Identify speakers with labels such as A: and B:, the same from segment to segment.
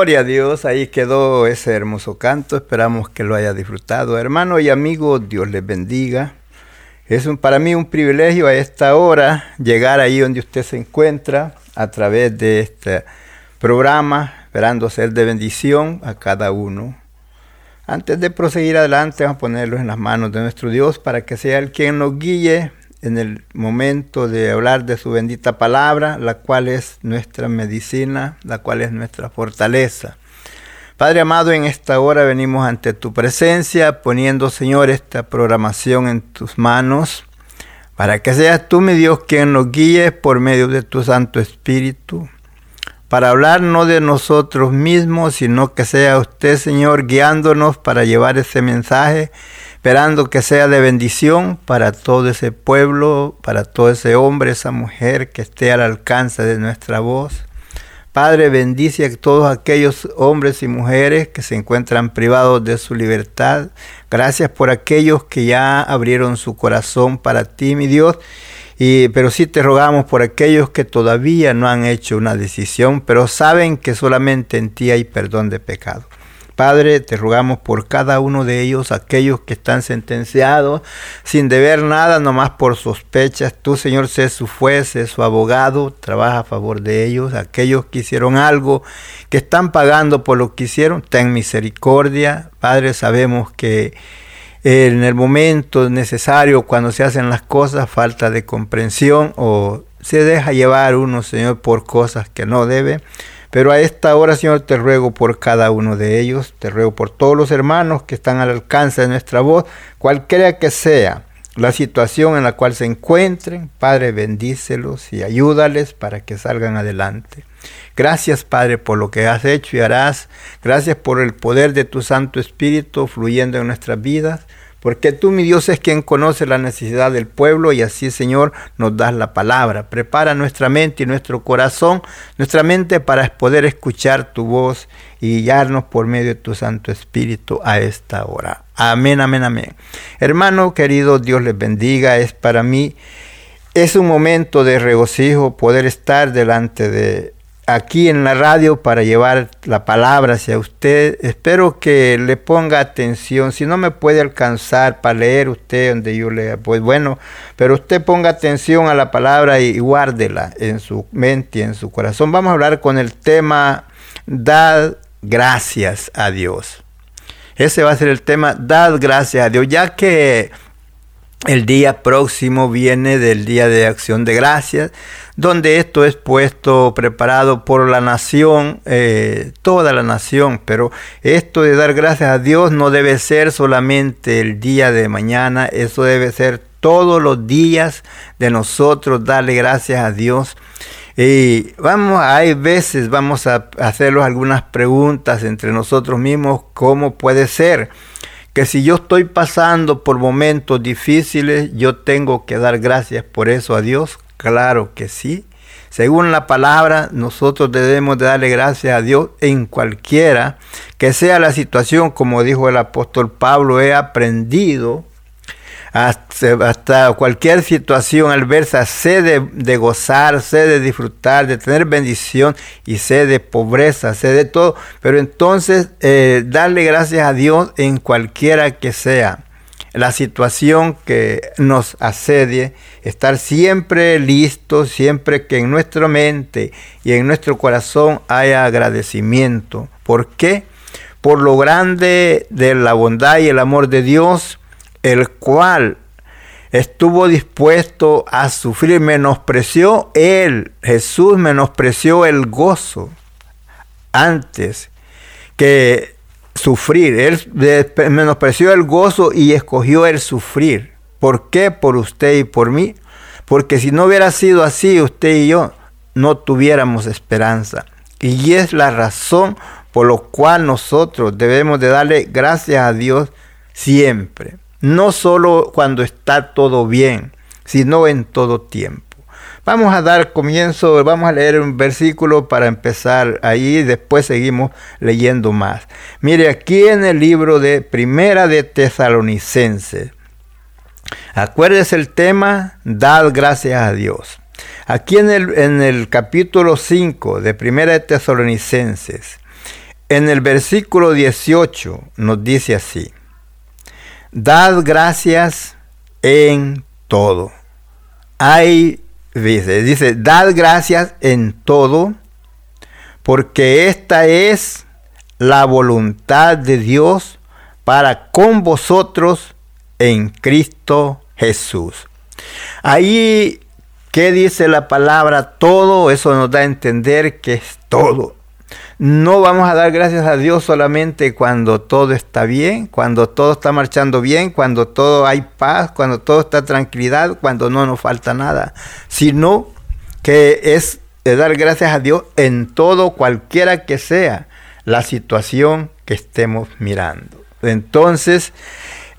A: Gloria a Dios, ahí quedó ese hermoso canto, esperamos que lo haya disfrutado. Hermano y amigo, Dios les bendiga. Es un, para mí un privilegio a esta hora llegar ahí donde usted se encuentra a través de este programa, esperando ser de bendición a cada uno. Antes de proseguir adelante, vamos a ponerlos en las manos de nuestro Dios para que sea el quien nos guíe en el momento de hablar de su bendita palabra, la cual es nuestra medicina, la cual es nuestra fortaleza. Padre amado, en esta hora venimos ante tu presencia, poniendo, Señor, esta programación en tus manos, para que seas tú, mi Dios, quien nos guíe por medio de tu Santo Espíritu, para hablar no de nosotros mismos, sino que sea usted, Señor, guiándonos para llevar ese mensaje esperando que sea de bendición para todo ese pueblo, para todo ese hombre, esa mujer que esté al alcance de nuestra voz. Padre, bendice a todos aquellos hombres y mujeres que se encuentran privados de su libertad. Gracias por aquellos que ya abrieron su corazón para ti, mi Dios. Y, pero sí te rogamos por aquellos que todavía no han hecho una decisión, pero saben que solamente en ti hay perdón de pecado. Padre, te rogamos por cada uno de ellos, aquellos que están sentenciados sin deber nada, nomás por sospechas. Tú, Señor, sé su juez, sé su abogado, trabaja a favor de ellos. Aquellos que hicieron algo, que están pagando por lo que hicieron, ten misericordia. Padre, sabemos que en el momento necesario, cuando se hacen las cosas, falta de comprensión o se deja llevar uno, Señor, por cosas que no debe. Pero a esta hora, Señor, te ruego por cada uno de ellos, te ruego por todos los hermanos que están al alcance de nuestra voz, cualquiera que sea la situación en la cual se encuentren, Padre, bendícelos y ayúdales para que salgan adelante. Gracias, Padre, por lo que has hecho y harás. Gracias por el poder de tu Santo Espíritu fluyendo en nuestras vidas. Porque tú, mi Dios, es quien conoce la necesidad del pueblo y así, Señor, nos das la palabra. Prepara nuestra mente y nuestro corazón, nuestra mente para poder escuchar tu voz y guiarnos por medio de tu Santo Espíritu a esta hora. Amén, amén, amén. Hermano querido, Dios les bendiga. Es para mí, es un momento de regocijo poder estar delante de aquí en la radio para llevar la palabra hacia usted. Espero que le ponga atención. Si no me puede alcanzar para leer usted donde yo lea, pues bueno, pero usted ponga atención a la palabra y, guárdela en su mente y en su corazón. Vamos a hablar con el tema Dad gracias a Dios. Ese va a ser el tema, dad gracias a Dios, ya que el día próximo viene del Día de Acción de Gracias, donde esto es puesto, preparado por la nación, eh, toda la nación, pero esto de dar gracias a Dios no debe ser solamente el día de mañana, eso debe ser todos los días de nosotros darle gracias a Dios. Y vamos, hay veces vamos a hacerlos algunas preguntas entre nosotros mismos, ¿cómo puede ser? Que si yo estoy pasando por momentos difíciles, yo tengo que dar gracias por eso a Dios. Claro que sí. Según la palabra, nosotros debemos de darle gracias a Dios en cualquiera que sea la situación, como dijo el apóstol Pablo, he aprendido hasta, cualquier situación adversa, sé de, gozar, sé de disfrutar, de tener bendición y sé de pobreza, sé de todo. Pero entonces eh, darle gracias a Dios en cualquiera que sea la situación que nos asedie, estar siempre listos, siempre que en nuestra mente y en nuestro corazón haya agradecimiento. ¿Por qué? Por lo grande de la bondad y el amor de Dios, el cual estuvo dispuesto a sufrir, menospreció él, Jesús menospreció el gozo antes que sufrir. Él menospreció el gozo y escogió el sufrir. ¿Por qué? Por usted y por mí. Porque si no hubiera sido así, usted y yo no tuviéramos esperanza. Y es la razón por la cual nosotros debemos de darle gracias a Dios siempre no solo cuando está todo bien, sino en todo tiempo. Vamos a dar comienzo, vamos a leer un versículo para empezar ahí y después seguimos leyendo más. Mire, aquí en el libro de Primera de Tesalonicenses, acuérdese el tema, dad gracias a Dios. Aquí en el, en el capítulo 5 de Primera de Tesalonicenses, en el versículo 18 nos dice así, Dad gracias en todo. Hay, dice, dice, dad gracias en todo, porque esta es la voluntad de Dios para con vosotros en Cristo Jesús. Ahí, ¿qué dice la palabra todo? Eso nos da a entender que es todo. No vamos a dar gracias a Dios solamente cuando todo está bien, cuando todo está marchando bien, cuando todo hay paz, cuando todo está tranquilidad, cuando no nos falta nada, sino que es dar gracias a Dios en todo, cualquiera que sea la situación que estemos mirando. Entonces,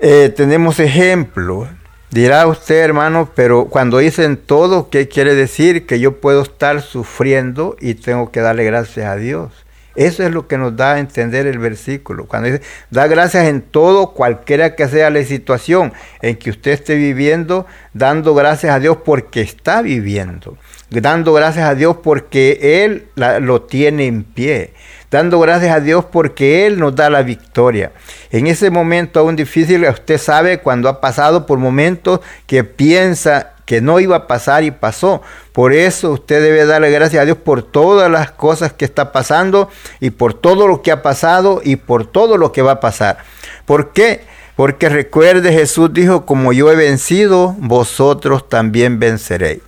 A: eh, tenemos ejemplos. Dirá usted, hermano, pero cuando dicen todo, ¿qué quiere decir? Que yo puedo estar sufriendo y tengo que darle gracias a Dios. Eso es lo que nos da a entender el versículo. Cuando dice, da gracias en todo, cualquiera que sea la situación en que usted esté viviendo, dando gracias a Dios porque está viviendo, dando gracias a Dios porque Él lo tiene en pie, dando gracias a Dios porque Él nos da la victoria. En ese momento aún difícil, usted sabe cuando ha pasado por momentos que piensa que no iba a pasar y pasó. Por eso usted debe darle gracias a Dios por todas las cosas que está pasando y por todo lo que ha pasado y por todo lo que va a pasar. ¿Por qué? Porque recuerde Jesús dijo, como yo he vencido, vosotros también venceréis.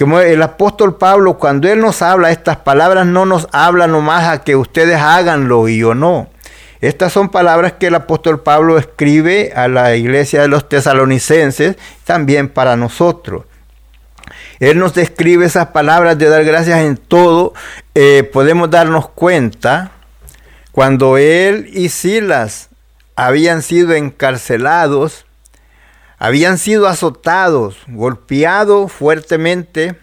A: Como el apóstol Pablo, cuando él nos habla estas palabras, no nos habla nomás a que ustedes háganlo y yo no. Estas son palabras que el apóstol Pablo escribe a la iglesia de los tesalonicenses, también para nosotros. Él nos describe esas palabras de dar gracias en todo. Eh, podemos darnos cuenta cuando él y Silas habían sido encarcelados, habían sido azotados, golpeados fuertemente,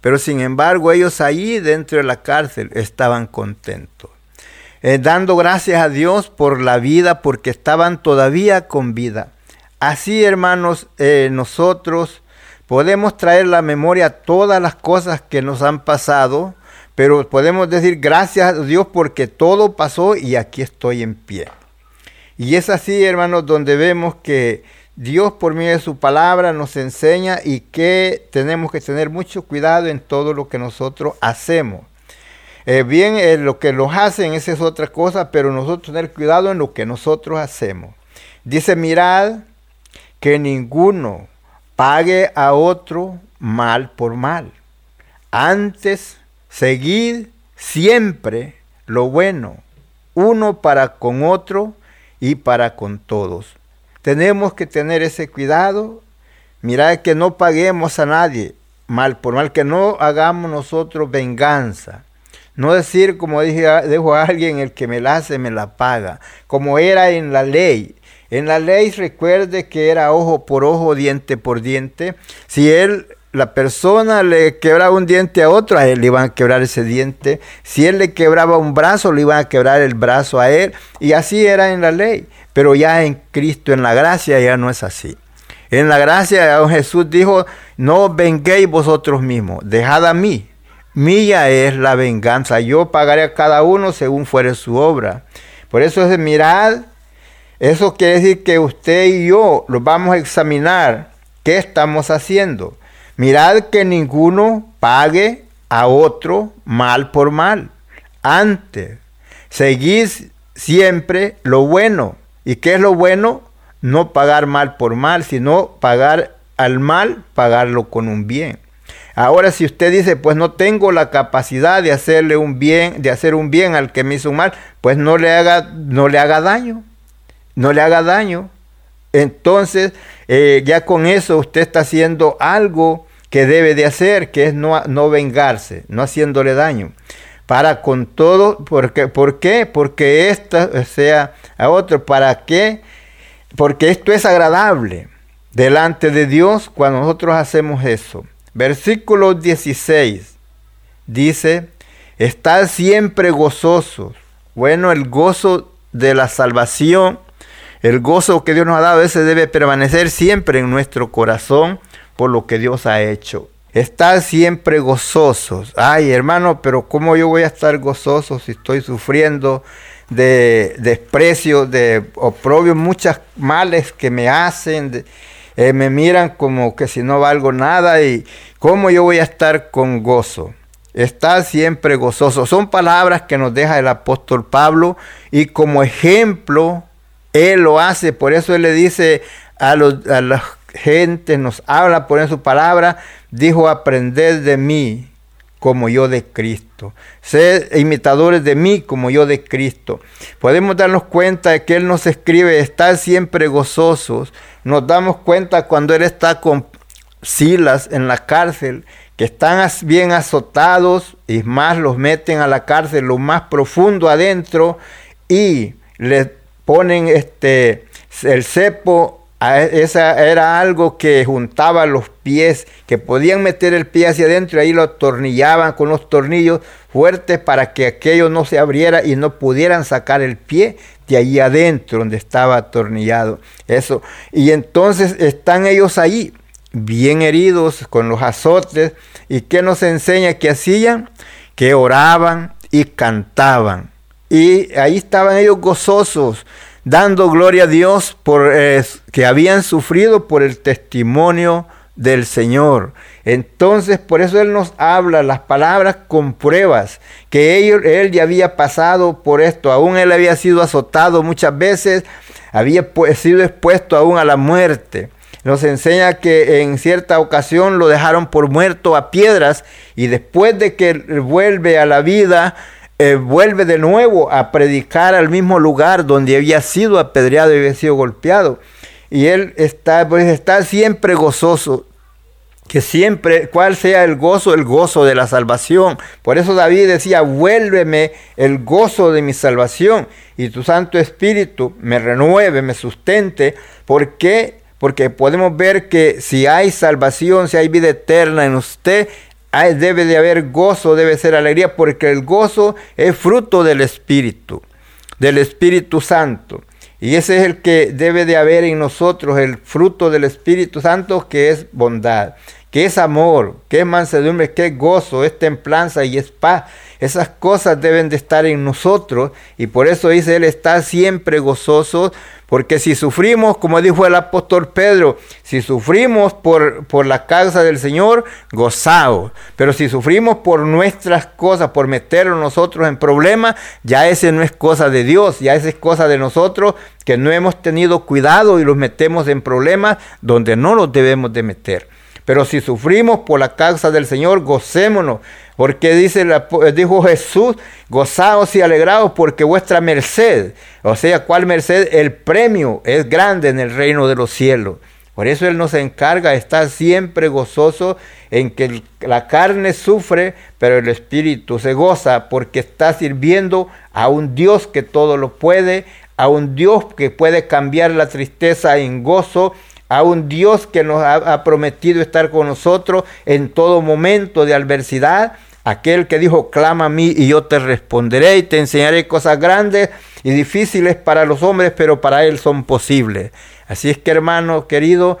A: pero sin embargo ellos ahí dentro de la cárcel estaban contentos. Eh, dando gracias a Dios por la vida, porque estaban todavía con vida. Así, hermanos, eh, nosotros podemos traer la memoria todas las cosas que nos han pasado, pero podemos decir gracias a Dios porque todo pasó y aquí estoy en pie. Y es así, hermanos, donde vemos que Dios por medio de su palabra nos enseña y que tenemos que tener mucho cuidado en todo lo que nosotros hacemos. Eh, bien, eh, lo que los hacen, esa es otra cosa, pero nosotros tener cuidado en lo que nosotros hacemos. Dice, mirad que ninguno pague a otro mal por mal. Antes, seguid siempre lo bueno, uno para con otro y para con todos. Tenemos que tener ese cuidado. Mirad que no paguemos a nadie mal por mal, que no hagamos nosotros venganza. No decir, como dije, dejo a alguien, el que me la hace, me la paga. Como era en la ley. En la ley recuerde que era ojo por ojo, diente por diente. Si él, la persona le quebraba un diente a otro, a él le iban a quebrar ese diente. Si él le quebraba un brazo, le iban a quebrar el brazo a él. Y así era en la ley. Pero ya en Cristo, en la gracia, ya no es así. En la gracia, Jesús dijo, no venguéis vosotros mismos, dejad a mí. Mía es la venganza. Yo pagaré a cada uno según fuere su obra. Por eso es de mirad eso quiere decir que usted y yo lo vamos a examinar qué estamos haciendo. Mirad que ninguno pague a otro mal por mal. Antes, seguid siempre lo bueno. ¿Y qué es lo bueno? No pagar mal por mal, sino pagar al mal, pagarlo con un bien. Ahora si usted dice, pues no tengo la capacidad de hacerle un bien, de hacer un bien al que me hizo un mal, pues no le haga, no le haga daño no le haga daño. Entonces, eh, ya con eso usted está haciendo algo que debe de hacer, que es no, no vengarse, no haciéndole daño. Para con todo, porque, ¿por qué? Porque esta sea a otro. ¿Para qué? Porque esto es agradable delante de Dios cuando nosotros hacemos eso. Versículo 16 dice, estad siempre gozosos. Bueno, el gozo de la salvación el gozo que Dios nos ha dado, ese debe permanecer siempre en nuestro corazón por lo que Dios ha hecho. Estar siempre gozosos. Ay, hermano, pero ¿cómo yo voy a estar gozoso si estoy sufriendo de desprecio, de oprobio, muchas males que me hacen? Eh, me miran como que si no valgo nada y ¿cómo yo voy a estar con gozo? Estar siempre gozoso. Son palabras que nos deja el apóstol Pablo y como ejemplo él lo hace, por eso Él le dice a, los, a la gente, nos habla por en su palabra, dijo, aprended de mí como yo de Cristo. Sed imitadores de mí como yo de Cristo. Podemos darnos cuenta de que Él nos escribe, estar siempre gozosos. Nos damos cuenta cuando Él está con Silas en la cárcel, que están bien azotados y más los meten a la cárcel, lo más profundo adentro y les ponen este, el cepo, esa era algo que juntaba los pies, que podían meter el pie hacia adentro y ahí lo atornillaban con los tornillos fuertes para que aquello no se abriera y no pudieran sacar el pie de ahí adentro donde estaba atornillado. Eso. Y entonces están ellos ahí, bien heridos, con los azotes. ¿Y qué nos enseña que hacían? Que oraban y cantaban. Y ahí estaban ellos gozosos, dando gloria a Dios por eh, que habían sufrido por el testimonio del Señor. Entonces, por eso Él nos habla las palabras con pruebas, que él, él ya había pasado por esto, aún Él había sido azotado muchas veces, había sido expuesto aún a la muerte. Nos enseña que en cierta ocasión lo dejaron por muerto a piedras y después de que vuelve a la vida, eh, vuelve de nuevo a predicar al mismo lugar donde había sido apedreado y había sido golpeado. Y él está, pues, está siempre gozoso, que siempre, cuál sea el gozo, el gozo de la salvación. Por eso David decía, vuélveme el gozo de mi salvación y tu Santo Espíritu me renueve, me sustente. ¿Por qué? Porque podemos ver que si hay salvación, si hay vida eterna en usted, debe de haber gozo, debe ser alegría, porque el gozo es fruto del Espíritu, del Espíritu Santo. Y ese es el que debe de haber en nosotros, el fruto del Espíritu Santo, que es bondad, que es amor, que es mansedumbre, que es gozo, es templanza y es paz. Esas cosas deben de estar en nosotros y por eso dice él está siempre gozoso, porque si sufrimos, como dijo el apóstol Pedro, si sufrimos por, por la causa del Señor, gozaos. Pero si sufrimos por nuestras cosas, por meternos nosotros en problemas, ya ese no es cosa de Dios, ya ese es cosa de nosotros que no hemos tenido cuidado y los metemos en problemas donde no los debemos de meter. Pero si sufrimos por la causa del Señor, gocémonos. Porque dice, dijo Jesús, gozaos y alegraos porque vuestra merced, o sea, ¿cuál merced? El premio es grande en el reino de los cielos. Por eso Él nos encarga de estar siempre gozoso en que la carne sufre, pero el espíritu se goza porque está sirviendo a un Dios que todo lo puede, a un Dios que puede cambiar la tristeza en gozo a un Dios que nos ha, prometido estar con nosotros en todo momento de adversidad, aquel que dijo, clama a mí y yo te responderé y te enseñaré cosas grandes y difíciles para los hombres, pero para Él son posibles. Así es que hermano querido,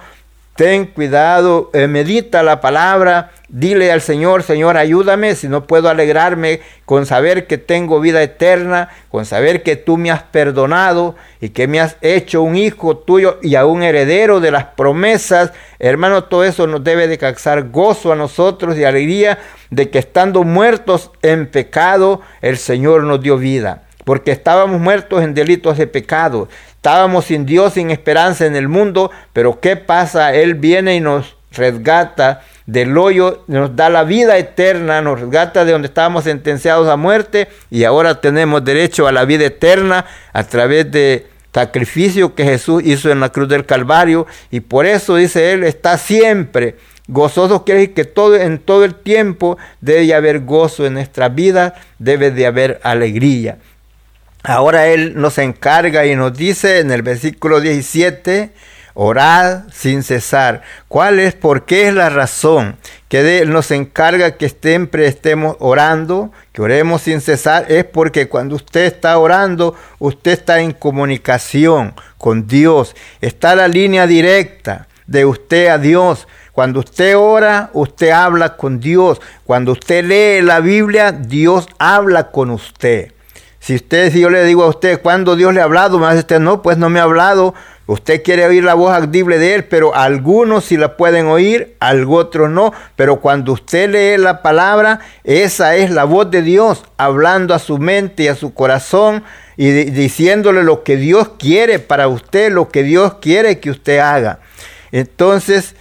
A: ten cuidado, eh, medita la palabra, dile al Señor, Señor, ayúdame si no puedo alegrarme con saber que tengo vida eterna, con saber que tú me has perdonado y que me has hecho un hijo tuyo y a un heredero de las promesas. Hermano, todo eso nos debe de causar gozo a nosotros y alegría de que estando muertos en pecado, el Señor nos dio vida porque estábamos muertos en delitos de pecado, estábamos sin Dios, sin esperanza en el mundo, pero ¿qué pasa? Él viene y nos resgata del hoyo, nos da la vida eterna, nos resgata de donde estábamos sentenciados a muerte y ahora tenemos derecho a la vida eterna a través de sacrificio que Jesús hizo en la cruz del Calvario y por eso dice él está siempre gozoso quiere decir que todo en todo el tiempo debe haber gozo en nuestra vida, debe de haber alegría. Ahora Él nos encarga y nos dice en el versículo 17, orad sin cesar. ¿Cuál es? ¿Por qué es la razón que Él nos encarga que siempre estemos orando, que oremos sin cesar? Es porque cuando usted está orando, usted está en comunicación con Dios. Está la línea directa de usted a Dios. Cuando usted ora, usted habla con Dios. Cuando usted lee la Biblia, Dios habla con usted. Si usted, si yo le digo a usted, ¿cuándo Dios le ha hablado? Me dice usted, no, pues no me ha hablado. Usted quiere oír la voz audible de Él, pero algunos sí la pueden oír, otros no. Pero cuando usted lee la palabra, esa es la voz de Dios hablando a su mente y a su corazón y diciéndole lo que Dios quiere para usted, lo que Dios quiere que usted haga. Entonces,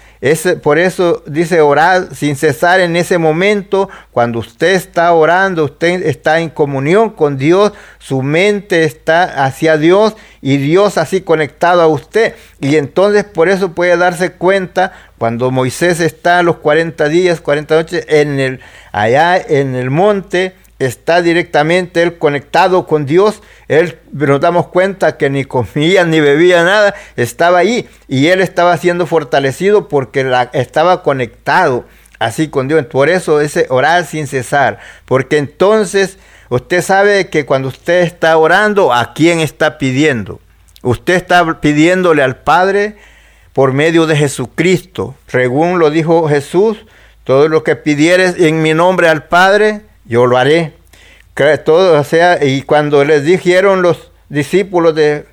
A: por eso dice orar sin cesar en ese momento, cuando usted está orando, usted está en comunión con Dios, su mente está hacia Dios y Dios así conectado a usted. Y entonces por eso puede darse cuenta cuando Moisés está los 40 días, 40 noches en el, allá en el monte, está directamente él conectado con Dios, él nos damos cuenta que ni comía ni bebía nada, estaba ahí y él estaba siendo fortalecido porque la, estaba conectado así con Dios. Por eso ese orar sin cesar, porque entonces usted sabe que cuando usted está orando, ¿a quién está pidiendo? Usted está pidiéndole al Padre por medio de Jesucristo. Según lo dijo Jesús, todo lo que pidieres en mi nombre al Padre, yo lo haré. Todo, o sea, y cuando les dijeron los discípulos de,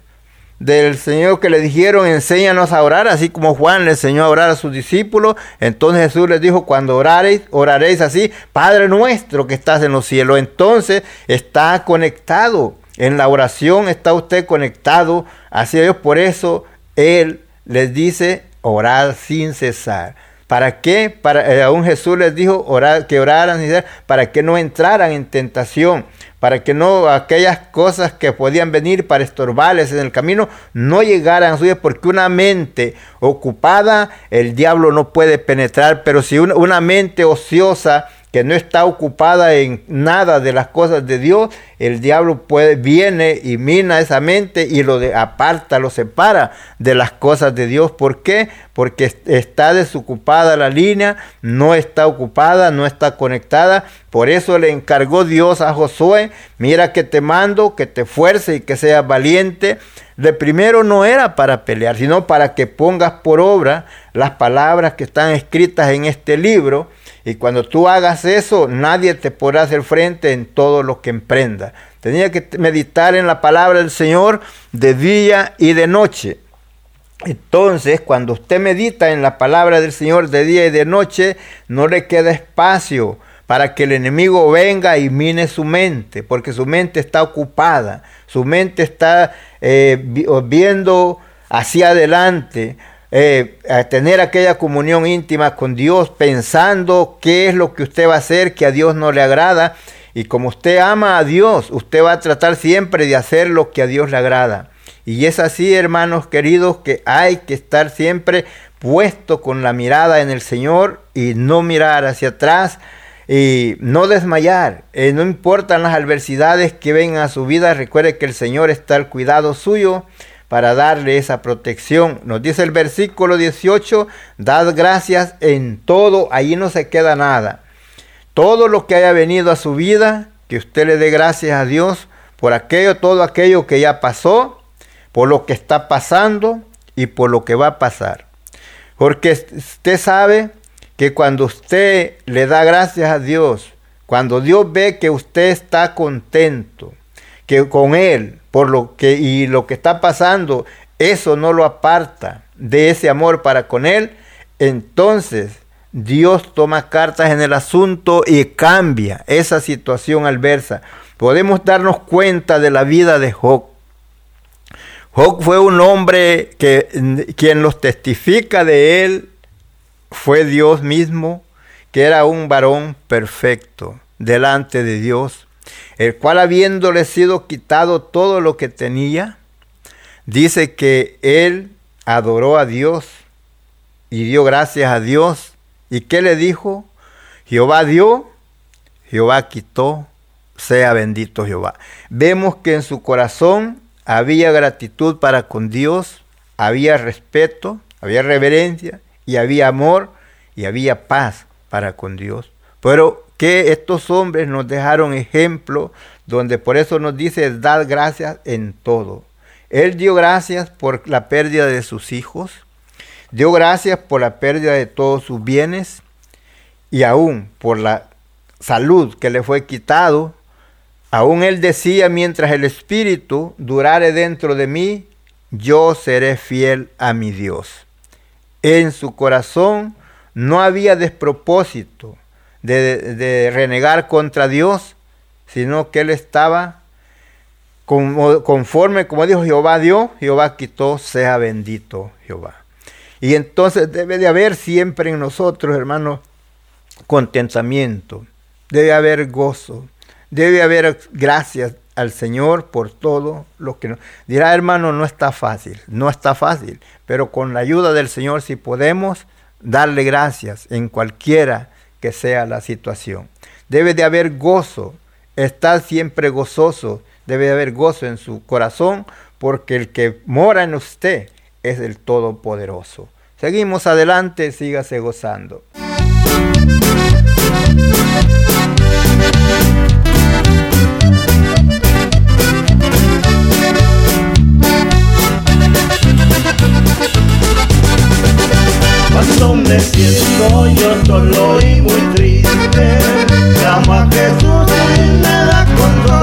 A: del Señor que le dijeron, enséñanos a orar, así como Juan le enseñó a orar a sus discípulos, entonces Jesús les dijo, cuando oraréis, oraréis así, Padre nuestro que estás en los cielos. Entonces está conectado, en la oración está usted conectado hacia Dios, por eso Él les dice, orar sin cesar. ¿Para qué? Para, eh, aún Jesús les dijo orar, que oraran para que no entraran en tentación, para que no aquellas cosas que podían venir para estorbarles en el camino no llegaran a su vida, porque una mente ocupada el diablo no puede penetrar, pero si una mente ociosa que no está ocupada en nada de las cosas de Dios, el diablo puede, viene y mina esa mente y lo de, aparta, lo separa de las cosas de Dios. ¿Por qué? Porque está desocupada la línea, no está ocupada, no está conectada. Por eso le encargó Dios a Josué, mira que te mando, que te fuerce y que seas valiente. De primero no era para pelear, sino para que pongas por obra las palabras que están escritas en este libro y cuando tú hagas eso, nadie te podrá hacer frente en todo lo que emprenda. Tenía que meditar en la palabra del Señor de día y de noche. Entonces, cuando usted medita en la palabra del Señor de día y de noche, no le queda espacio para que el enemigo venga y mine su mente, porque su mente está ocupada, su mente está eh, viendo hacia adelante, eh, a tener aquella comunión íntima con Dios, pensando qué es lo que usted va a hacer que a Dios no le agrada. Y como usted ama a Dios, usted va a tratar siempre de hacer lo que a Dios le agrada. Y es así, hermanos queridos, que hay que estar siempre puesto con la mirada en el Señor y no mirar hacia atrás y no desmayar. Eh, no importan las adversidades que vengan a su vida, recuerde que el Señor está al cuidado suyo para darle esa protección. Nos dice el versículo 18, dad gracias en todo, ahí no se queda nada. Todo lo que haya venido a su vida, que usted le dé gracias a Dios por aquello, todo aquello que ya pasó, por lo que está pasando y por lo que va a pasar. Porque usted sabe que cuando usted le da gracias a Dios, cuando Dios ve que usted está contento, que con Él, por lo que y lo que está pasando, eso no lo aparta de ese amor para con él, entonces Dios toma cartas en el asunto y cambia esa situación adversa. Podemos darnos cuenta de la vida de Job. Job fue un hombre que quien los testifica de él fue Dios mismo, que era un varón perfecto delante de Dios el cual habiéndole sido quitado todo lo que tenía, dice que él adoró a Dios y dio gracias a Dios. ¿Y qué le dijo? Jehová dio, Jehová quitó, sea bendito Jehová. Vemos que en su corazón había gratitud para con Dios, había respeto, había reverencia y había amor y había paz para con Dios. Pero que estos hombres nos dejaron ejemplo, donde por eso nos dice dar gracias en todo. Él dio gracias por la pérdida de sus hijos, dio gracias por la pérdida de todos sus bienes y aún por la salud que le fue quitado. Aún él decía, mientras el Espíritu durare dentro de mí, yo seré fiel a mi Dios. En su corazón no había despropósito, de, renegar contra Dios, sino que él estaba conforme, como dijo Jehová dio, Jehová quitó, sea bendito Jehová. Y entonces debe de haber siempre en nosotros, hermanos, contentamiento, debe haber gozo, debe haber gracias al Señor por todo lo que nos... Dirá, hermano, no está fácil, no está fácil, pero con la ayuda del Señor si podemos darle gracias en cualquiera que sea la situación. Debe de haber gozo, estar siempre gozoso, debe de haber gozo en su corazón, porque el que mora en usted es el Todopoderoso. Seguimos adelante, sígase gozando.
B: Cuando me siento yo solo y muy triste, llamo a Jesús y me da.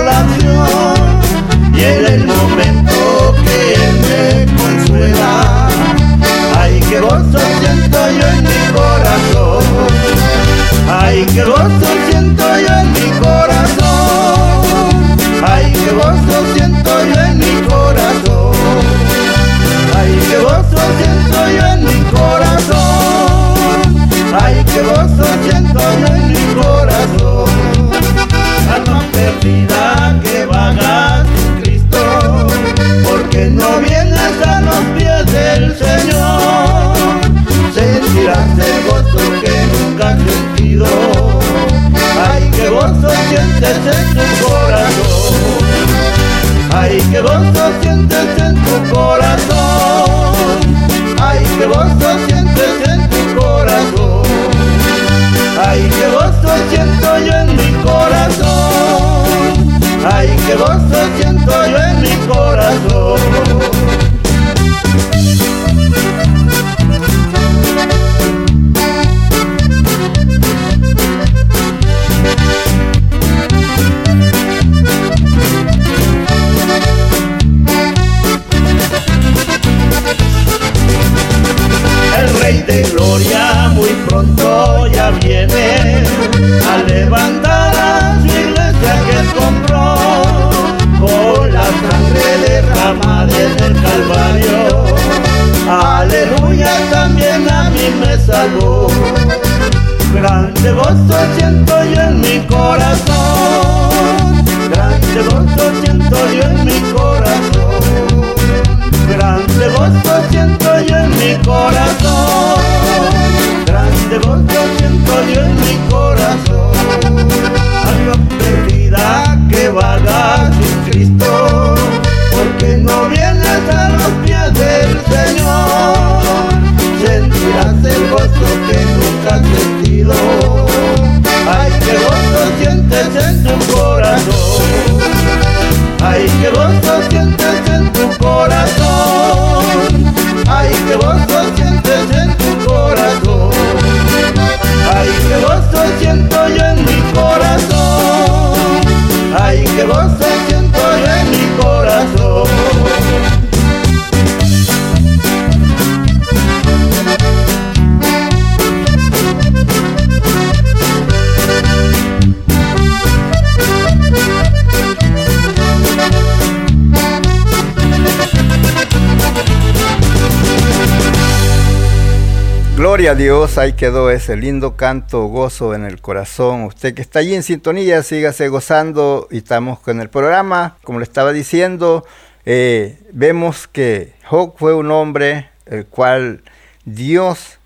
A: Gloria a Dios, ahí quedó ese lindo canto, gozo en el corazón. Usted que está allí en sintonía, sígase gozando y estamos con el programa. Como le estaba diciendo, eh, vemos que Job fue un hombre el cual Dios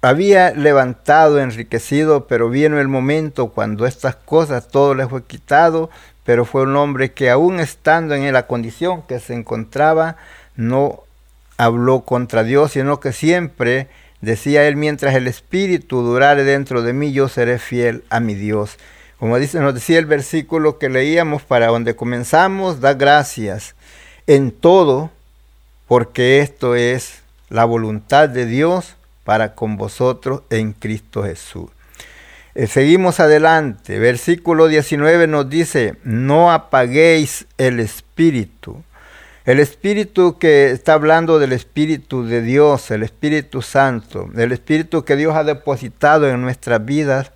A: había levantado, enriquecido, pero vino el momento cuando estas cosas todo le fue quitado, pero fue un hombre que aún estando en la condición que se encontraba, no habló contra Dios, sino que siempre Decía él, mientras el Espíritu durare dentro de mí, yo seré fiel a mi Dios. Como dice, nos decía el versículo que leíamos para donde comenzamos, da gracias en todo, porque esto es la voluntad de Dios para con vosotros en Cristo Jesús. Eh, seguimos adelante. Versículo 19 nos dice, no apaguéis el espíritu. El Espíritu que está hablando del Espíritu de Dios, el Espíritu Santo, el Espíritu que Dios ha depositado en nuestras vidas,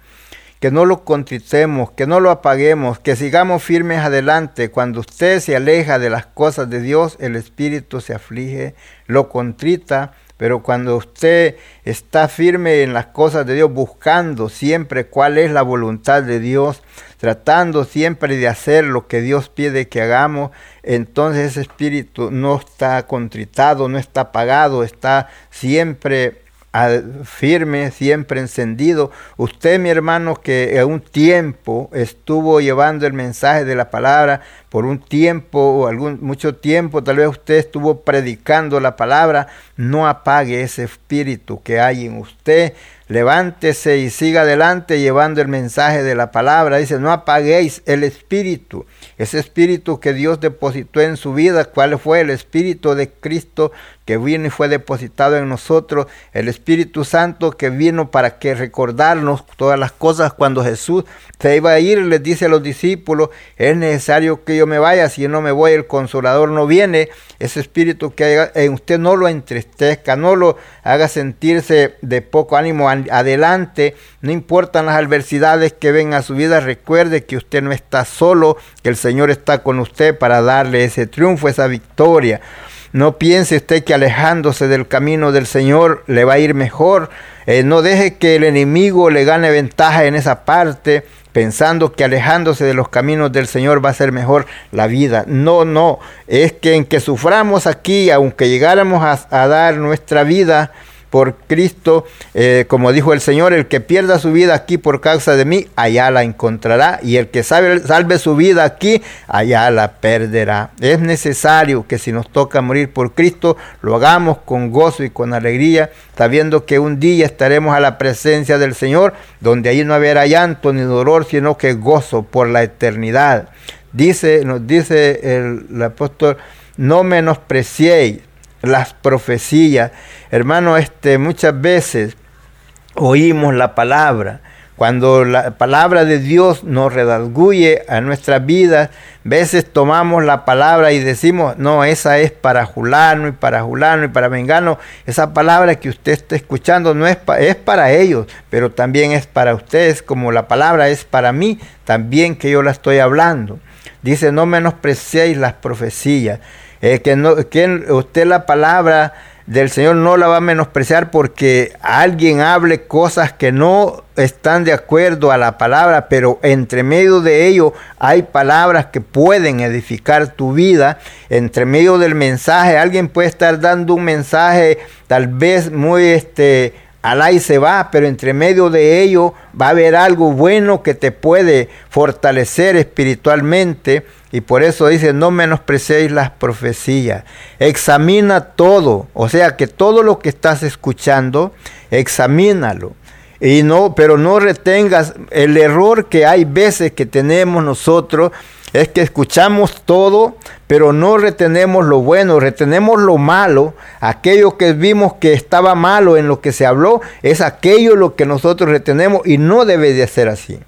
A: que no lo contritemos, que no lo apaguemos, que sigamos firmes adelante. Cuando usted se aleja de las cosas de Dios, el Espíritu se aflige, lo contrita, pero cuando usted está firme en las cosas de Dios, buscando siempre cuál es la voluntad de Dios, tratando siempre de hacer lo que Dios pide que hagamos, entonces ese espíritu no está contritado, no está apagado, está siempre firme, siempre encendido. Usted, mi hermano, que a un tiempo estuvo llevando el mensaje de la palabra, por un tiempo o algún mucho tiempo, tal vez usted estuvo predicando la palabra, no apague ese espíritu que hay en usted. Levántese y siga adelante llevando el mensaje de la palabra. Dice, no apaguéis el espíritu. Ese espíritu que Dios depositó en su vida, ¿cuál fue? El espíritu de Cristo que vino y fue depositado en nosotros, el Espíritu Santo que vino para que recordarnos todas las cosas cuando Jesús se iba a ir, les dice a los discípulos, es necesario que yo me vaya, si no me voy el consolador no viene, ese espíritu que en usted no lo entristezca, no lo haga sentirse de poco ánimo adelante, no importan las adversidades que ven a su vida, recuerde que usted no está solo, que el Señor está con usted para darle ese triunfo, esa victoria. No piense usted que alejándose del camino del Señor le va a ir mejor. Eh, no deje que el enemigo le gane ventaja en esa parte, pensando que alejándose de los caminos del Señor va a ser mejor la vida. No, no. Es que en que suframos aquí, aunque llegáramos a dar nuestra vida, por Cristo, eh, como dijo el Señor, el que pierda su vida aquí por causa de mí, allá la encontrará. Y el que salve, su vida aquí, allá la perderá. Es necesario que si nos toca morir por Cristo, lo hagamos con gozo y con alegría, sabiendo que un día estaremos a la presencia del Señor, donde ahí no habrá llanto ni dolor, sino que gozo por la eternidad. Dice, nos dice el, el apóstol, no menospreciéis las profecías. Hermano, este, muchas veces oímos la palabra. Cuando la palabra de Dios nos redalguye a nuestras vidas, veces tomamos la palabra y decimos, no, esa es para Julano y para Julano y para Mengano. Esa palabra que usted está escuchando no es, es para ellos, pero también es para ustedes, como la palabra es para mí, también que yo la estoy hablando. Dice, no menospreciéis las profecías. Eh, que, no, que usted la palabra del Señor no la va a menospreciar porque alguien hable cosas que no están de acuerdo a la palabra, pero entre medio de ello hay palabras que pueden edificar tu vida. Entre medio del mensaje, alguien puede estar dando un mensaje tal vez muy este Alá y se va, pero entre medio de ello va a haber algo bueno que te puede fortalecer espiritualmente y por eso dice, no menosprecéis las profecías. Examina todo, o sea que todo lo que estás escuchando, examínalo. Y no, pero no retengas el error que hay veces que tenemos nosotros es que escuchamos todo, pero no retenemos lo bueno, retenemos lo malo. Aquello que vimos que estaba malo en lo que se habló, es aquello lo que nosotros retenemos y no debe de ser así.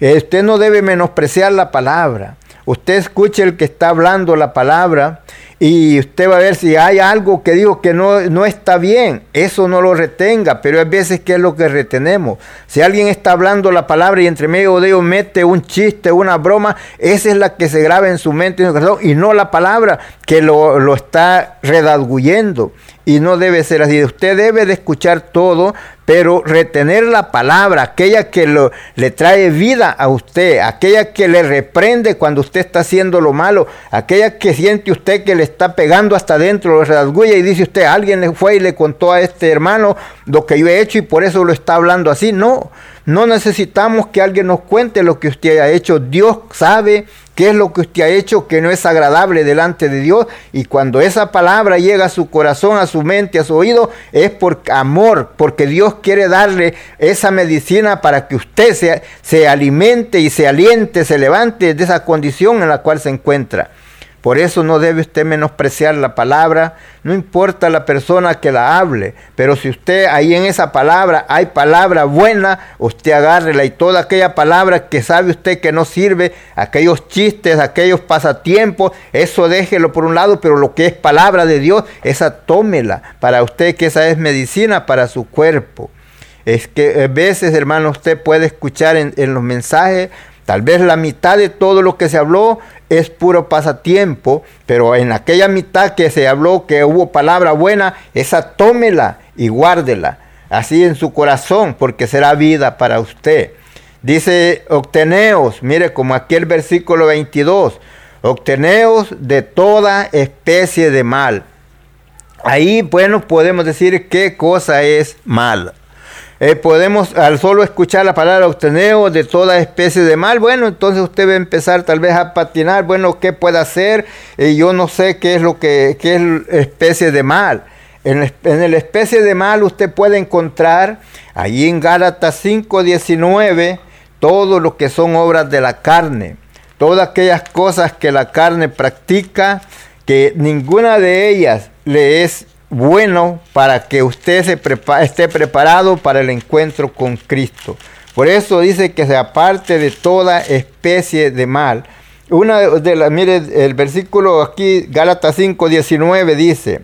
A: Usted no debe menospreciar la palabra. Usted escuche el que está hablando la palabra y usted va a ver si hay algo que digo que no, no está bien. Eso no lo retenga, pero hay veces que es lo que retenemos. Si alguien está hablando la palabra y entre medio de ellos mete un chiste, una broma, esa es la que se graba en su mente y no la palabra que lo, lo está redarguyendo y no debe ser así. Usted debe de escuchar todo, pero retener la palabra, aquella que lo, le trae vida a usted, aquella que le reprende cuando usted está haciendo lo malo, aquella que siente usted que le está pegando hasta adentro, lo rasgulla y dice usted, alguien le fue y le contó a este hermano lo que yo he hecho y por eso lo está hablando así. No, no necesitamos que alguien nos cuente lo que usted ha hecho. Dios sabe qué es lo que usted ha hecho que no es agradable delante de Dios. Y cuando esa palabra llega a su corazón, a su mente, a su oído, es por amor, porque Dios quiere darle esa medicina para que usted se, se alimente y se aliente, se levante de esa condición en la cual se encuentra. Por eso no debe usted menospreciar la palabra, no importa la persona que la hable, pero si usted ahí en esa palabra hay palabra buena, usted agárrela y toda aquella palabra que sabe usted que no sirve, aquellos chistes, aquellos pasatiempos, eso déjelo por un lado, pero lo que es palabra de Dios, esa tómela para usted que esa es medicina para su cuerpo. Es que a veces, hermano, usted puede escuchar en, en los mensajes Tal vez la mitad de todo lo que se habló es puro pasatiempo, pero en aquella mitad que se habló que hubo palabra buena, esa tómela y guárdela así en su corazón, porque será vida para usted. Dice, obteneos, mire como aquí el versículo 22, obteneos de toda especie de mal. Ahí, bueno, podemos decir qué cosa es mal. Eh, podemos al solo escuchar la palabra obteneo de toda especie de mal, bueno, entonces usted va a empezar tal vez a patinar, bueno, ¿qué puede hacer? Eh, yo no sé qué es lo que qué es especie de mal. En, en el especie de mal usted puede encontrar allí en Gálatas 5:19 todo lo que son obras de la carne, todas aquellas cosas que la carne practica, que ninguna de ellas le es bueno para que usted se esté preparado para el encuentro con Cristo. Por eso dice que se aparte de toda especie de mal. Una de las, mire, el versículo aquí, Gálatas 5, 19 dice,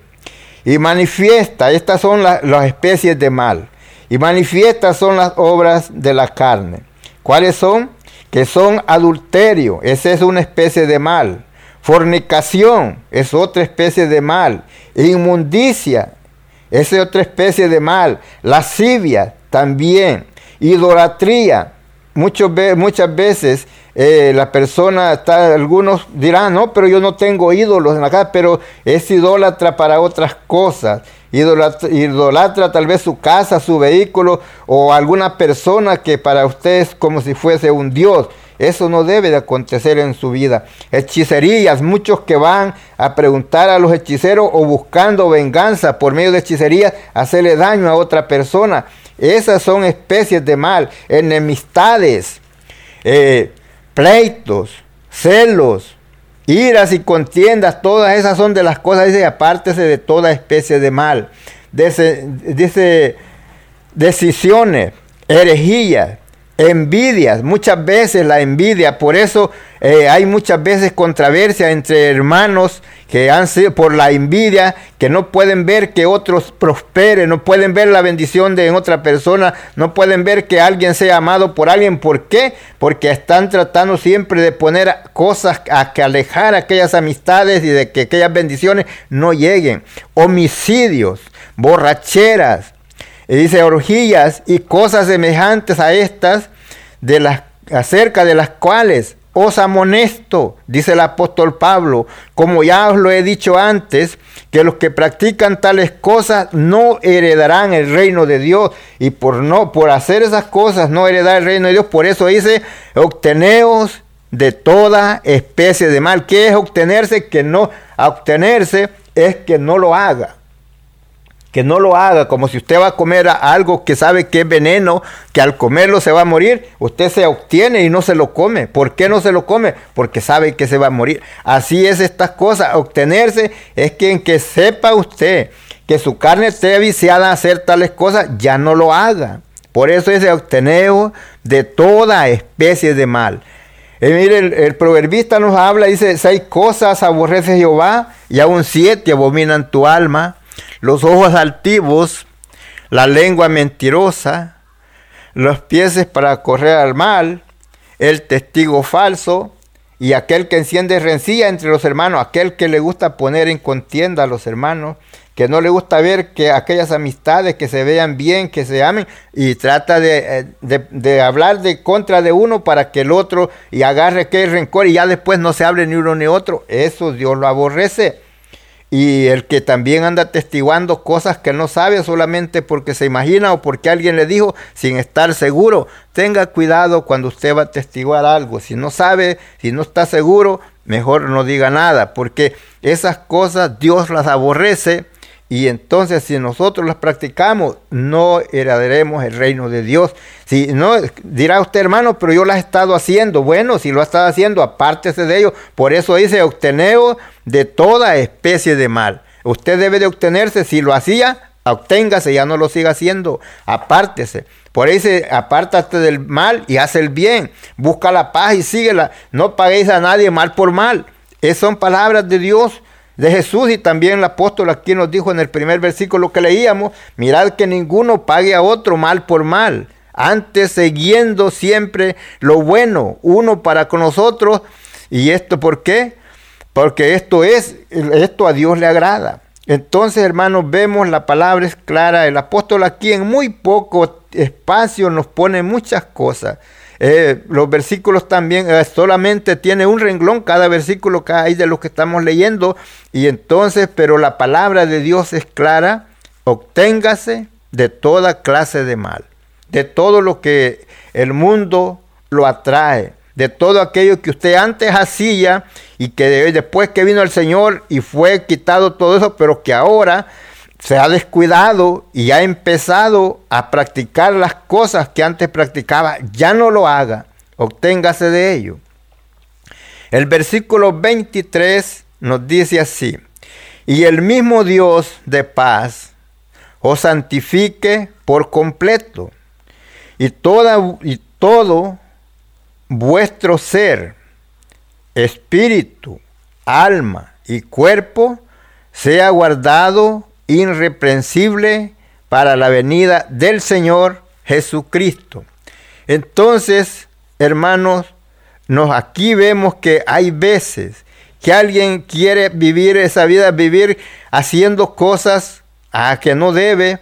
A: y manifiesta, estas son las especies de mal, y manifiestas son las obras de la carne. ¿Cuáles son? Que son adulterio, esa es una especie de mal Fornicación es otra especie de mal. Inmundicia es otra especie de mal. Lascivia también. Idolatría. muchas veces eh, la persona está, algunos dirán, no, pero yo no tengo ídolos en la casa, pero es idólatra para otras cosas. idolatra, tal vez su casa, su vehículo o alguna persona que para usted es como si fuese un Dios. Eso no debe de acontecer en su vida. Hechicerías, muchos que van a preguntar a los hechiceros o buscando venganza por medio de hechicerías, hacerle daño a otra persona. Esas son especies de mal, enemistades, eh, pleitos, celos, iras y contiendas, todas esas son de las cosas, dice, apártese de toda especie de mal. Dice, decisiones, herejías, envidias, muchas veces la envidia, por eso eh, hay muchas veces controversia entre hermanos que han sido por la envidia, que no pueden ver que otros prosperen, no pueden ver la bendición de otra persona, no pueden ver que alguien sea amado por alguien. ¿Por qué? Porque están tratando siempre de poner cosas a que alejar aquellas amistades y de que aquellas bendiciones no lleguen. Homicidios, borracheras, y dice orgías y cosas semejantes a estas, de las, acerca de las cuales os amonesto, dice el apóstol Pablo, como ya os lo he dicho antes, que los que practican tales cosas no heredarán el reino de Dios. Y por no, por hacer esas cosas, no heredar el reino de Dios. Por eso dice, obteneos de toda especie de mal. ¿Qué es obtenerse? Que no, obtenerse es que no lo haga que no lo haga, como si usted va a comer algo que sabe que es veneno, que al comerlo se va a morir, usted se obtiene y no se lo come. ¿Por qué no se lo come? Porque sabe que se va a morir. Así es estas cosas. Obtenerse es que en que sepa usted que su carne esté viciada a hacer tales cosas, ya no lo haga. Por eso es el obteneo de toda especie de mal. Y mire, el, el, proverbista nos habla, dice, seis cosas aborrece Jehová y aún siete abominan tu alma los ojos altivos, la lengua mentirosa, los pies para correr al mal, el testigo falso y aquel que enciende rencilla entre los hermanos, aquel que le gusta poner en contienda a los hermanos, que no le gusta ver que aquellas amistades que se vean bien, que se amen, y trata de, eh, hablar de contra de uno para que el otro y agarre que rencor y ya después no se hable ni uno ni otro. Eso Dios lo aborrece y el que también anda testiguando cosas que no sabe solamente porque se imagina o porque alguien le dijo sin estar seguro. Tenga cuidado cuando usted va a testiguar algo. Si no sabe, si no está seguro, mejor no diga nada, porque esas cosas Dios las aborrece y entonces si nosotros las practicamos, no heredaremos el reino de Dios. Si no, dirá usted, hermano, pero yo las he estado haciendo. Bueno, si lo ha estado haciendo, apártese de ello. Por eso dice, obteneo de toda especie de mal. Usted debe de obtenerse, si lo hacía, obténgase, ya no lo siga haciendo, apártese. Por ahí dice, apártate del mal y haz el bien. Busca la paz y síguela. No paguéis a nadie mal por mal. Esas son palabras de Dios de Jesús y también el apóstol aquí nos dijo en el primer versículo que leíamos, mirad que ninguno pague a otro mal por mal, antes siguiendo siempre lo bueno, uno para con nosotros. ¿Y esto por qué? Porque esto es, esto a Dios le agrada. Entonces, hermanos, vemos la palabra es clara. El apóstol aquí en muy poco espacio nos pone muchas cosas. Eh, los versículos también eh, solamente tiene un renglón cada versículo que hay de lo que estamos leyendo. Y entonces, pero la palabra de Dios es clara. Obténgase de toda clase de mal, de todo lo que el mundo lo atrae, de todo aquello que usted antes hacía y que después que vino el Señor y fue quitado todo eso, pero que ahora se ha descuidado y ha empezado a practicar las cosas que antes practicaba, ya no lo haga, obténgase de ello. El versículo 23 nos dice así, y el mismo Dios de paz os santifique por completo, y, toda, y todo vuestro ser, espíritu, alma y cuerpo sea guardado irreprensible para la venida del Señor Jesucristo. Entonces, hermanos, nos aquí vemos que hay veces que alguien quiere vivir esa vida, vivir haciendo cosas a que no debe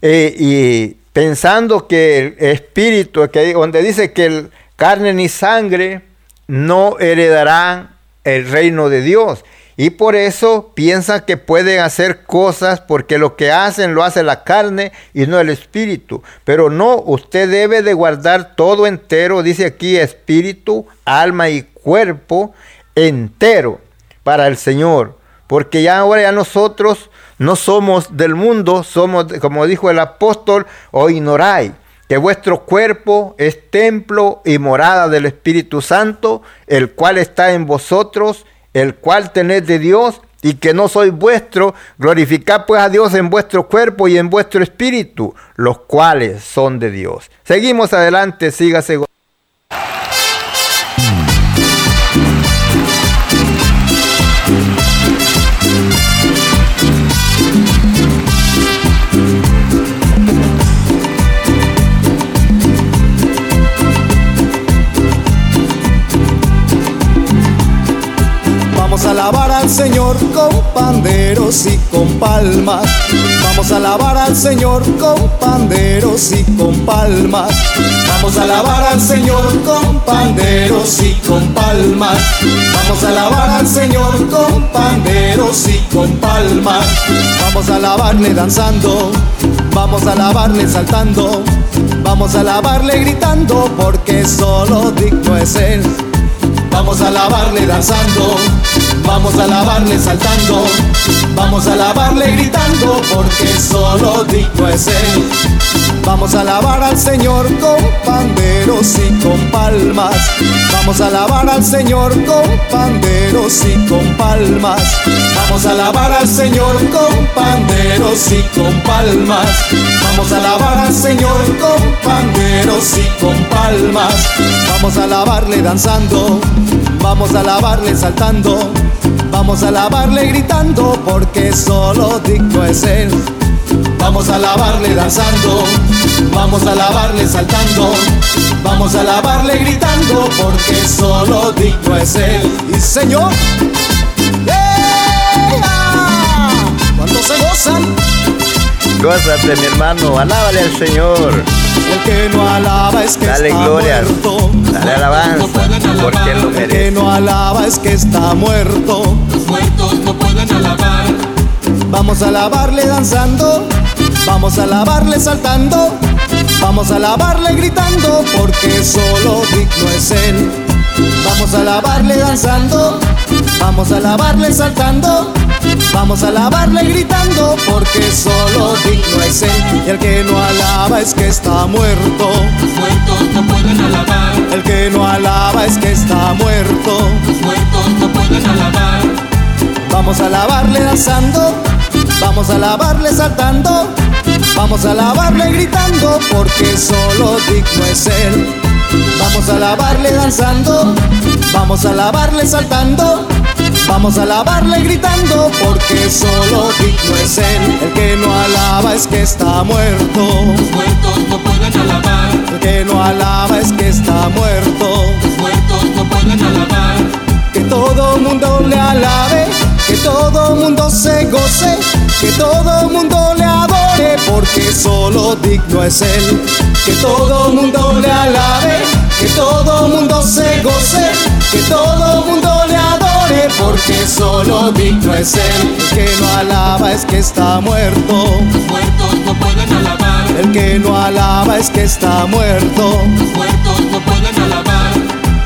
A: eh, y pensando que el espíritu, que donde dice que el carne ni sangre no heredarán el reino de Dios. Y por eso piensan que pueden hacer cosas porque lo que hacen lo hace la carne y no el espíritu. Pero no, usted debe de guardar todo entero, dice aquí espíritu, alma y cuerpo entero para el Señor. Porque ya ahora ya nosotros no somos del mundo, somos, como dijo el apóstol, o ignoráis que vuestro cuerpo es templo y morada del Espíritu Santo, el cual está en vosotros, el cual tenéis de Dios y que no sois vuestro, glorificad pues a Dios en vuestro cuerpo y en vuestro espíritu, los cuales son de Dios. Seguimos adelante, sígase.
C: Al Señor con panderos y con palmas. Vamos a alabar al Señor con panderos y con palmas. Vamos a alabar al Señor con panderos y con palmas. Vamos a alabar al Señor con panderos y con palmas. Vamos a alabarle danzando. Vamos a alabarle saltando. Vamos a alabarle gritando porque solo digno es Él. Vamos a alabarle danzando, vamos a alabarle saltando, vamos a alabarle gritando, porque solo digno es Él. Vamos a alabar al Señor con panderos y con palmas. Vamos a alabar al Señor con panderos y con palmas. Vamos a alabar al Señor con panderos y con palmas. Vamos a alabar al Señor con panderos y con palmas. Vamos a alabarle danzando. Vamos a alabarle saltando. Vamos a alabarle gritando porque solo digno es Él. Vamos a alabarle danzando, vamos a alabarle saltando, vamos a alabarle gritando, porque solo digno es Él. Y Señor, cuando se gozan,
A: Gózate, mi hermano, alábale al Señor.
C: el que no alaba es que
A: Dale
C: está
A: gloria,
C: muerto.
A: dale alabanza, porque Él lo
C: El que
A: merece.
C: no alaba es que está muerto.
D: Los muertos no pueden alabar.
C: Vamos a alabarle danzando, vamos a alabarle saltando, vamos a alabarle gritando, porque solo digno es Él. Vamos a alabarle danzando, vamos a alabarle saltando, vamos a alabarle gritando, porque solo digno es Él. Y el que no alaba es que está muerto,
D: Los muertos no pueden alabar.
C: el que no alaba es que está muerto.
D: Los muertos no pueden alabar.
C: Vamos a alabarle danzando, vamos a alabarle saltando, vamos a alabarle gritando, porque solo digno es Él. Vamos a alabarle danzando, vamos a alabarle saltando, vamos a alabarle gritando, porque solo digno es Él. El que no alaba es que está muerto,
D: Los muertos no pueden alabar.
C: el que no alaba es que está muerto.
D: Los muertos no pueden alabar.
C: Que todo mundo le alabe, que todo mundo se goce, que todo mundo porque solo digno es Él. Que todo mundo le alabe, que todo mundo se goce, que todo mundo le adore, porque solo digno es Él. El que no alaba es que está muerto,
D: Los muertos no pueden alabar.
C: el que no alaba es que está muerto.
D: Los muertos no pueden alabar.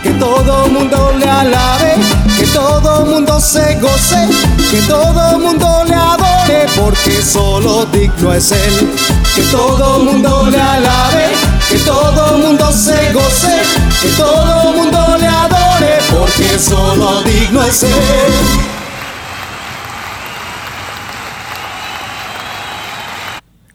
C: Que todo mundo le alabe, que todo mundo se goce, que todo mundo le adore, porque solo digno es Él. Que todo mundo le alabe, que todo mundo se goce, que todo mundo le adore, porque solo digno es Él.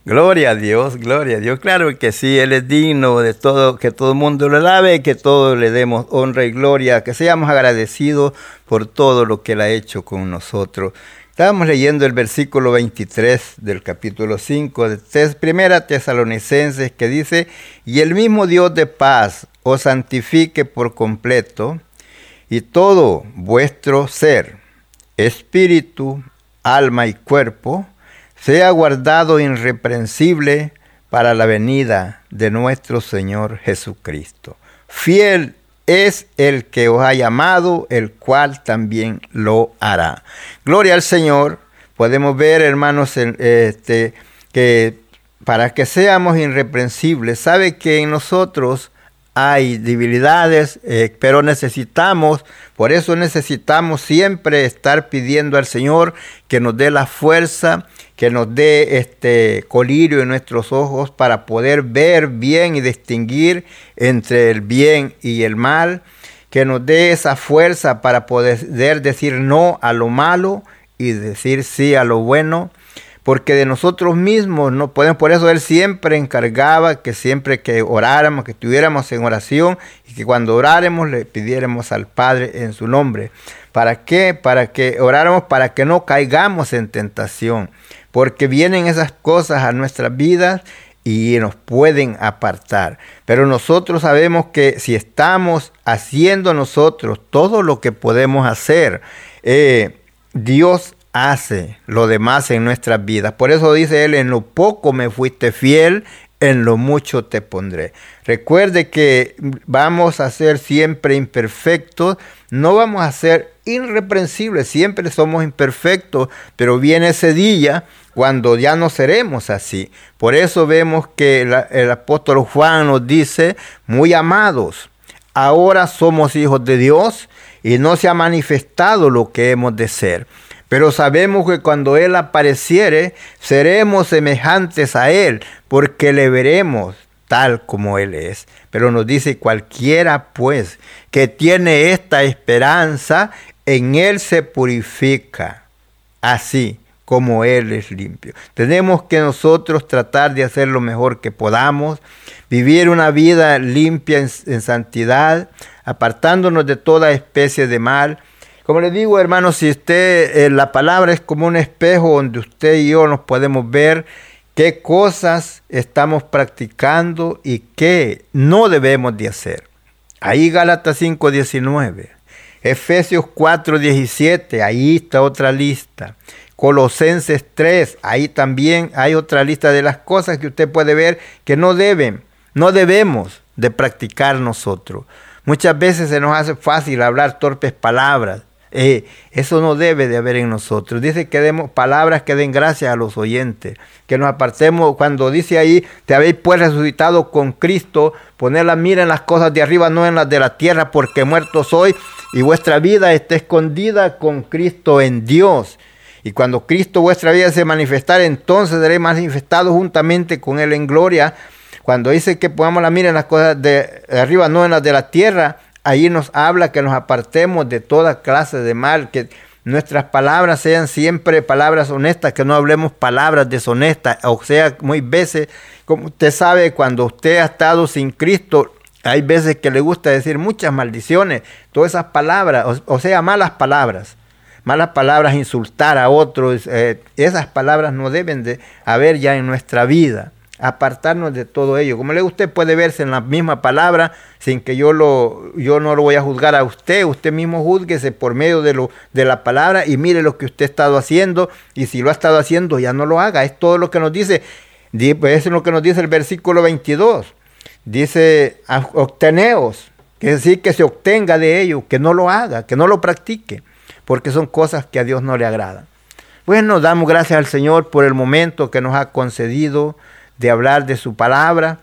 A: Gloria a Dios, gloria a Dios. Claro que sí, Él es digno de todo, que todo el mundo lo alabe, que todos le demos honra y gloria, que seamos agradecidos por todo lo que Él ha hecho con nosotros. Estábamos leyendo el versículo 23 del capítulo 5 de Tes- Primera Tesalonicenses que dice, y el mismo Dios de paz os santifique por completo, y todo vuestro ser, espíritu, alma y cuerpo, sea guardado irreprensible para la venida de nuestro Señor Jesucristo. Fiel es el que os ha llamado, el cual también lo hará. Gloria al Señor. Podemos ver, hermanos, este, que para que seamos irreprensibles, sabe que en nosotros hay debilidades, eh, pero necesitamos, por eso necesitamos siempre estar pidiendo al Señor que nos dé la fuerza, que nos dé este colirio en nuestros ojos para poder ver bien y distinguir entre el bien y el mal, que nos dé esa fuerza para poder decir no a lo malo y decir sí a lo bueno porque de nosotros mismos no podemos, por eso Él siempre encargaba que siempre que oráramos, que estuviéramos en oración y que cuando oráramos le pidiéramos al Padre en su nombre. ¿Para qué? Para que oráramos para que no caigamos en tentación, porque vienen esas cosas a nuestras vidas y nos pueden apartar. Pero nosotros sabemos que si estamos haciendo nosotros todo lo que podemos hacer, eh, Dios hace lo demás en nuestras vidas. Por eso dice él, en lo poco me fuiste fiel, en lo mucho te pondré. Recuerde que vamos a ser siempre imperfectos, no vamos a ser irreprensibles, siempre somos imperfectos, pero viene ese día cuando ya no seremos así. Por eso vemos que el apóstol Juan nos dice, muy amados, ahora somos hijos de Dios y no se ha manifestado lo que hemos de ser. Pero sabemos que cuando Él apareciere, seremos semejantes a Él, porque le veremos tal como Él es. Pero nos dice cualquiera pues que tiene esta esperanza, en Él se purifica, así como Él es limpio. Tenemos que nosotros tratar de hacer lo mejor que podamos, vivir una vida limpia en, en santidad, apartándonos de toda especie de mal, como le digo, hermanos, si usted, eh, la palabra es como un espejo donde usted y yo nos podemos ver qué cosas estamos practicando y qué no debemos de hacer. Ahí Gálatas 5:19, Efesios 4:17, ahí está otra lista. Colosenses 3, ahí también hay otra lista de las cosas que usted puede ver que no deben, no debemos de practicar nosotros. Muchas veces se nos hace fácil hablar torpes palabras, eh, eso no debe de haber en nosotros. Dice que demos palabras que den gracias a los oyentes, que nos apartemos, cuando dice ahí, te habéis pues resucitado con Cristo, poner la mira en las cosas de arriba, no en las de la tierra, porque muerto soy, y vuestra vida está escondida con Cristo en Dios. Y cuando Cristo vuestra vida se manifestare, entonces seréis manifestado juntamente con Él en gloria. Cuando dice que pongamos la mira en las cosas de arriba, no en las de la tierra, Ahí nos habla que nos apartemos de toda clase de mal, que nuestras palabras sean siempre palabras honestas, que no hablemos palabras deshonestas. O sea, muy veces, como usted sabe, cuando usted ha estado sin Cristo, hay veces que le gusta decir muchas maldiciones, todas esas palabras, o, sea, malas palabras. Malas palabras, insultar a otros, eh, esas palabras no deben de haber ya en nuestra vida apartarnos de todo ello. Como le usted puede verse en la misma palabra sin que yo lo yo no lo voy a juzgar a usted, usted mismo juzguese por medio de lo de la palabra y mire lo que usted ha estado haciendo y si lo ha estado haciendo ya no lo haga. Es todo lo que nos dice pues eso es lo que nos dice el versículo 22. Dice, obteneos, que es decir, que se obtenga de ello, que no lo haga, que no lo practique, porque son cosas que a Dios no le agradan. Bueno, damos gracias al Señor por el momento que nos ha concedido de hablar de su palabra.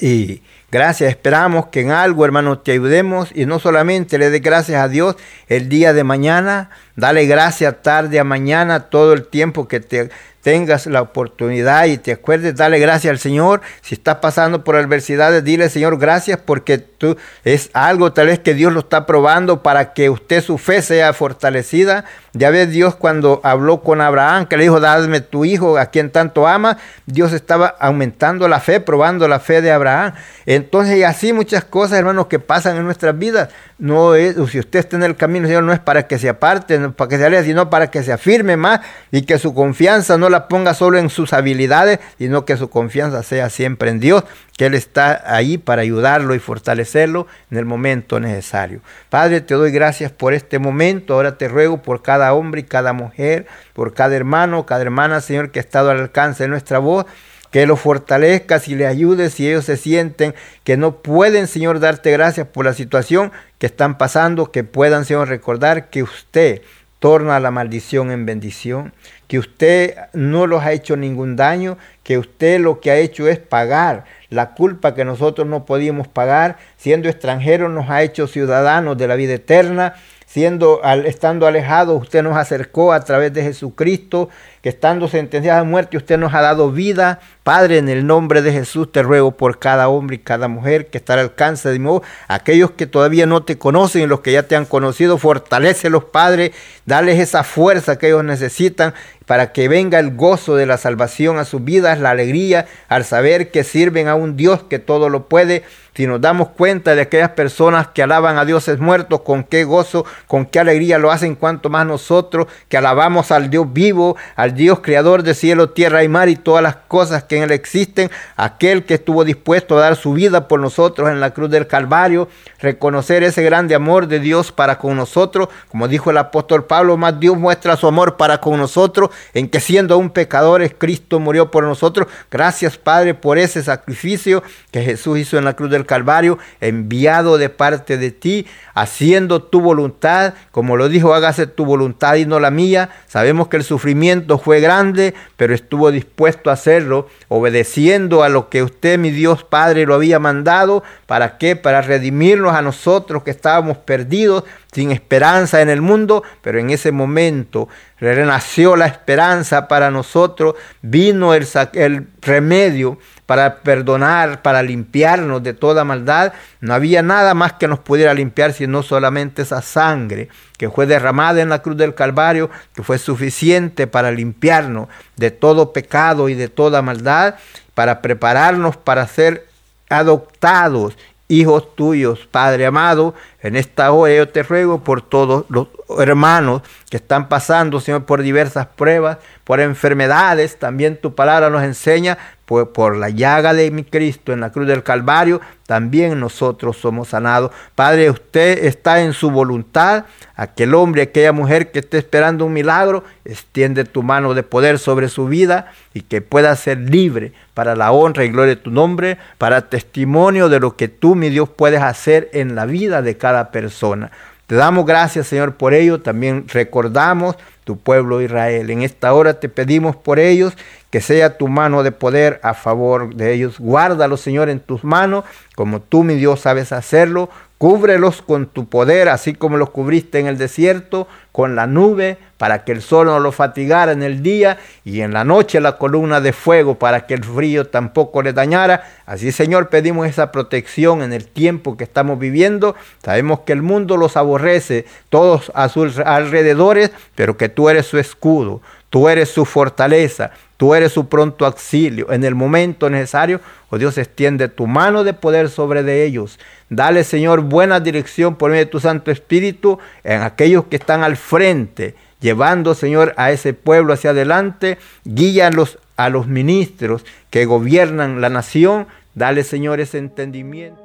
A: Y gracias, esperamos que en algo, hermano, te ayudemos y no solamente le dé gracias a Dios el día de mañana, dale gracias tarde a mañana todo el tiempo que te tengas la oportunidad y te acuerdes, dale gracias al Señor. Si estás pasando por adversidades, dile Señor gracias porque tú es algo tal vez que Dios lo está probando para que usted su fe sea fortalecida. Ya ves Dios cuando habló con Abraham, que le dijo, dadme tu hijo a quien tanto ama, Dios estaba aumentando la fe, probando la fe de Abraham. Entonces, y así muchas cosas, hermanos, que pasan en nuestras vidas. No es, si usted está en el camino, Señor, no es para que se aparte, no para que se aleje, sino para que se afirme más y que su confianza no la ponga solo en sus habilidades, sino que su confianza sea siempre en Dios, que Él está ahí para ayudarlo y fortalecerlo en el momento necesario. Padre, te doy gracias por este momento. Ahora te ruego por cada hombre y cada mujer, por cada hermano, cada hermana, Señor, que ha estado al alcance de nuestra voz que los fortalezcas y les ayudes si ellos se sienten que no pueden, Señor, darte gracias por la situación que están pasando, que puedan, Señor, recordar que usted torna la maldición en bendición, que usted no los ha hecho ningún daño, que usted lo que ha hecho es pagar. La culpa que nosotros no podíamos pagar, siendo extranjeros nos ha hecho ciudadanos de la vida eterna, siendo estando alejados usted nos acercó a través de Jesucristo, que estando sentenciados a muerte usted nos ha dado vida. Padre, en el nombre de Jesús te ruego por cada hombre y cada mujer que está al alcance de mi aquellos que todavía no te conocen y los que ya te han conocido, fortalecelos, Padre, dales esa fuerza que ellos necesitan para que venga el gozo de la salvación a sus vidas, la alegría al saber que sirven a un Dios que todo lo puede. Si nos damos cuenta de aquellas personas que alaban a dioses muertos, con qué gozo, con qué alegría lo hacen, cuanto más nosotros que alabamos al Dios vivo, al Dios creador de cielo, tierra y mar y todas las cosas que en él existen, aquel que estuvo dispuesto a dar su vida por nosotros en la cruz del Calvario, reconocer ese grande amor de Dios para con nosotros, como dijo el apóstol Pablo, más Dios muestra su amor para con nosotros, en que siendo aún pecadores, Cristo murió por nosotros. Gracias Padre por ese sacrificio que Jesús hizo en la cruz del Calvario, enviado de parte de ti, haciendo tu voluntad, como lo dijo, hágase tu voluntad y no la mía. Sabemos que el sufrimiento fue grande, pero estuvo dispuesto a hacerlo, obedeciendo a lo que usted, mi Dios Padre, lo había mandado. ¿Para qué? Para redimirnos a nosotros que estábamos perdidos, sin esperanza en el mundo, pero en ese momento renació la esperanza para nosotros, vino el, el remedio para perdonar, para limpiarnos de toda maldad. No había nada más que nos pudiera limpiar sino solamente esa sangre que fue derramada en la cruz del Calvario, que fue suficiente para limpiarnos de todo pecado y de toda maldad, para prepararnos para ser adoptados hijos tuyos, Padre amado, en esta hora yo te ruego por todos los hermanos que están pasando, Señor, por diversas pruebas, por enfermedades. También tu palabra nos enseña, pues por la llaga de mi Cristo en la cruz del Calvario, también nosotros somos sanados. Padre, usted está en su voluntad. Aquel hombre, aquella mujer que esté esperando un milagro, extiende tu mano de poder sobre su vida y que pueda ser libre para la honra y gloria de tu nombre, para testimonio de lo que tú, mi Dios, puedes hacer en la vida de cada persona. Te damos gracias, Señor, por ello. También recordamos tu pueblo Israel. En esta hora te pedimos por ellos que sea tu mano de poder a favor de ellos. Guárdalos, Señor, en tus manos, como tú, mi Dios, sabes hacerlo. Cúbrelos con tu poder, así como los cubriste en el desierto, con la nube, para que el sol no los fatigara en el día, y en la noche la columna de fuego, para que el frío tampoco les dañara. Así, Señor, pedimos esa protección en el tiempo que estamos viviendo. Sabemos que el mundo los aborrece, todos a sus alrededores, pero que tú eres su escudo, tú eres su fortaleza, Tú eres su pronto auxilio. En el momento necesario, oh Dios, extiende tu mano de poder sobre de ellos. Dale, Señor, buena dirección por medio de tu Santo Espíritu en aquellos que están al frente, llevando, Señor, a ese pueblo hacia adelante. Guíalos a los ministros que gobiernan la nación. Dale, Señor, ese entendimiento.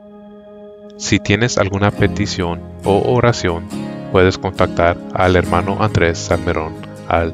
E: Si tienes alguna petición o oración, puedes contactar al hermano Andrés Salmerón al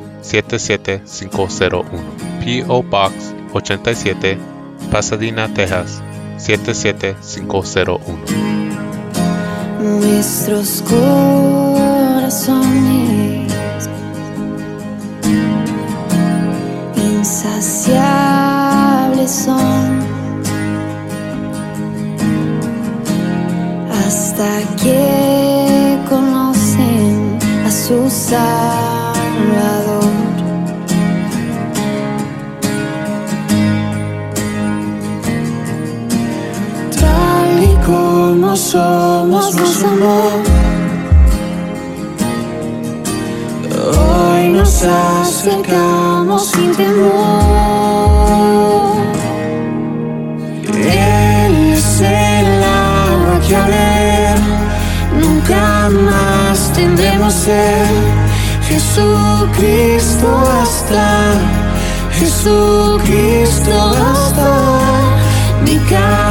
E: 77501. PO Box 87 Pasadena, Texas 77501.
F: Nuestros corazones insaciables son hasta que conocen a su Salvador. somos más amor. Hoy nos acercamos sin temor. Él es el agua que a ver, nunca más tendremos ser. Jesucristo hasta, Jesucristo hasta mi casa